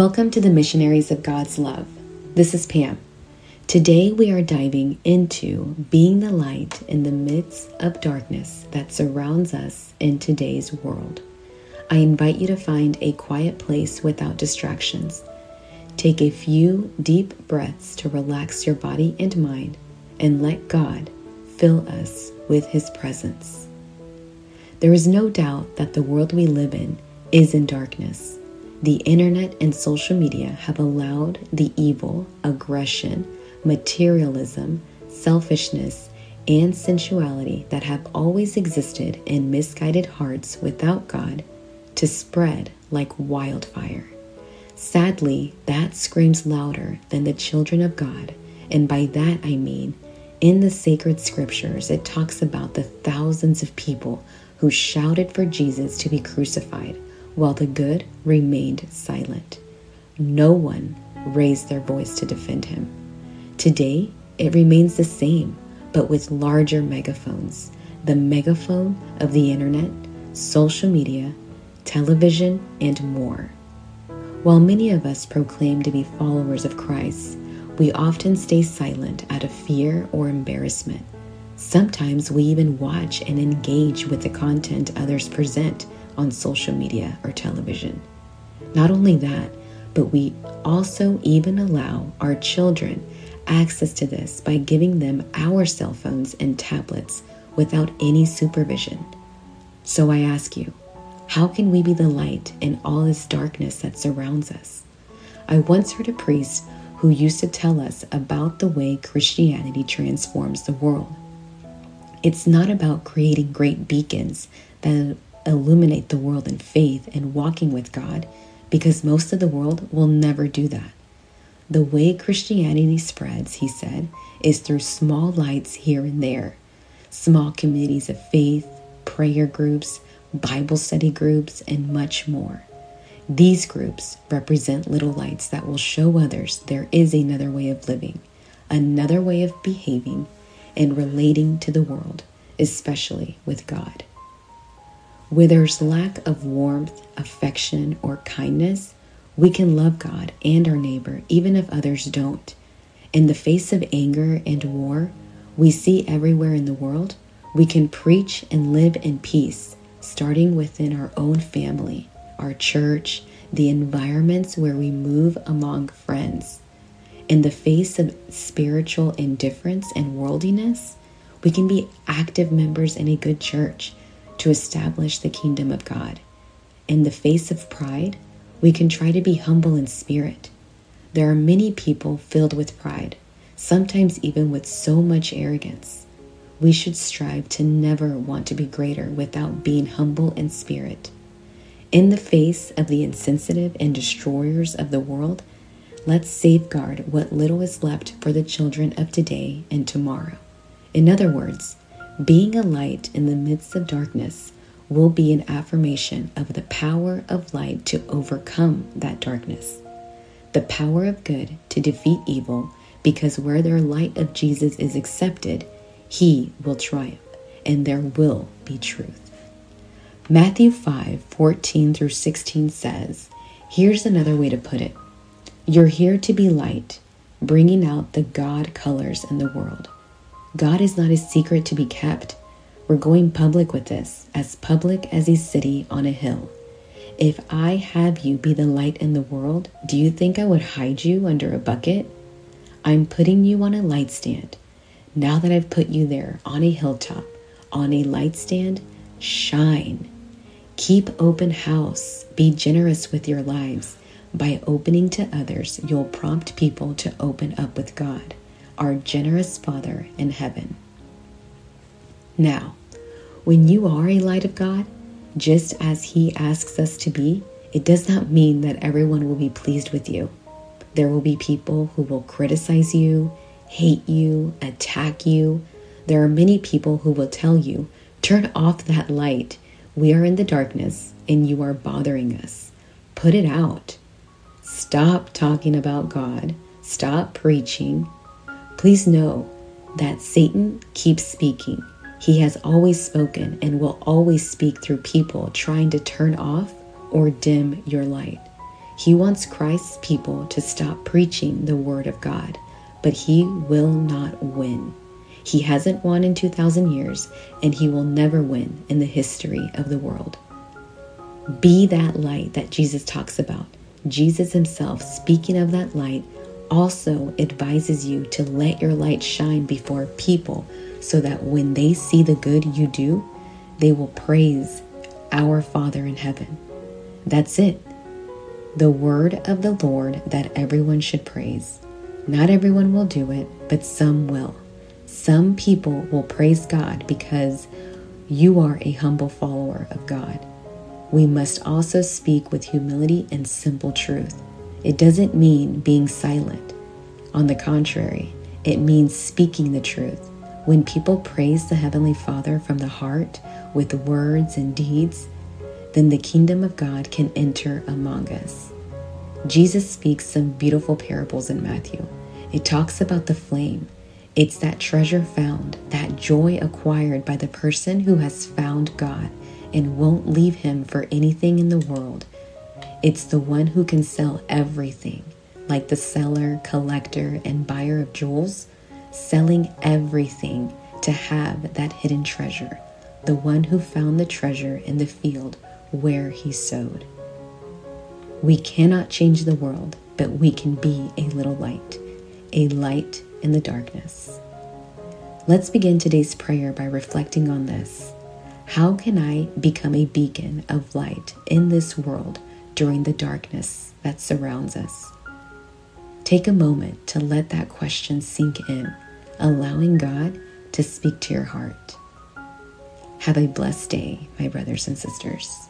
Welcome to the Missionaries of God's Love. This is Pam. Today we are diving into being the light in the midst of darkness that surrounds us in today's world. I invite you to find a quiet place without distractions. Take a few deep breaths to relax your body and mind and let God fill us with His presence. There is no doubt that the world we live in is in darkness. The internet and social media have allowed the evil, aggression, materialism, selfishness, and sensuality that have always existed in misguided hearts without God to spread like wildfire. Sadly, that screams louder than the children of God, and by that I mean in the sacred scriptures, it talks about the thousands of people who shouted for Jesus to be crucified while the good remained silent. No one raised their voice to defend him. Today, it remains the same, but with larger megaphones the megaphone of the internet, social media, television, and more. While many of us proclaim to be followers of Christ, we often stay silent out of fear or embarrassment. Sometimes we even watch and engage with the content others present on social media or television. Not only that, but we also even allow our children access to this by giving them our cell phones and tablets without any supervision. So I ask you, how can we be the light in all this darkness that surrounds us? I once heard a priest who used to tell us about the way Christianity transforms the world. It's not about creating great beacons that illuminate the world in faith and walking with God, because most of the world will never do that. The way Christianity spreads, he said, is through small lights here and there, small communities of faith, prayer groups, Bible study groups, and much more. These groups represent little lights that will show others there is another way of living, another way of behaving, and relating to the world, especially with God. Where there's lack of warmth, affection, or kindness, we can love God and our neighbor even if others don't. In the face of anger and war we see everywhere in the world, we can preach and live in peace, starting within our own family, our church, the environments where we move among friends. In the face of spiritual indifference and worldliness, we can be active members in a good church to establish the kingdom of God. In the face of pride, we can try to be humble in spirit. There are many people filled with pride, sometimes even with so much arrogance. We should strive to never want to be greater without being humble in spirit. In the face of the insensitive and destroyers of the world, let's safeguard what little is left for the children of today and tomorrow. In other words, being a light in the midst of darkness will be an affirmation of the power of light to overcome that darkness, the power of good to defeat evil, because where their light of Jesus is accepted, he will triumph, and there will be truth. Matthew 5 14 through 16 says, Here's another way to put it You're here to be light, bringing out the God colors in the world. God is not a secret to be kept. We're going public with this, as public as a city on a hill. If I have you be the light in the world, do you think I would hide you under a bucket? I'm putting you on a light stand. Now that I've put you there on a hilltop, on a light stand, shine. Keep open house. Be generous with your lives. By opening to others, you'll prompt people to open up with God our generous Father in heaven. Now, when you are a light of God, just as He asks us to be, it does not mean that everyone will be pleased with you. There will be people who will criticize you, hate you, attack you. There are many people who will tell you, Turn off that light. We are in the darkness and you are bothering us. Put it out. Stop talking about God. Stop preaching. Please know that Satan keeps speaking. He has always spoken and will always speak through people trying to turn off or dim your light. He wants Christ's people to stop preaching the Word of God, but he will not win. He hasn't won in 2,000 years, and he will never win in the history of the world. Be that light that Jesus talks about. Jesus himself, speaking of that light, also advises you to let your light shine before people so that when they see the good you do, they will praise our Father in heaven. That's it. The word of the Lord that everyone should praise. Not everyone will do it, but some will. Some people will praise God because you are a humble follower of God. We must also speak with humility and simple truth. It doesn't mean being silent. On the contrary, it means speaking the truth. When people praise the Heavenly Father from the heart with words and deeds, then the kingdom of God can enter among us. Jesus speaks some beautiful parables in Matthew. It talks about the flame. It's that treasure found, that joy acquired by the person who has found God and won't leave him for anything in the world. It's the one who can sell everything, like the seller, collector, and buyer of jewels selling everything to have that hidden treasure, the one who found the treasure in the field where he sowed. We cannot change the world, but we can be a little light, a light in the darkness. Let's begin today's prayer by reflecting on this. How can I become a beacon of light in this world during the darkness that surrounds us? Take a moment to let that question sink in, allowing God to speak to your heart. Have a blessed day, my brothers and sisters.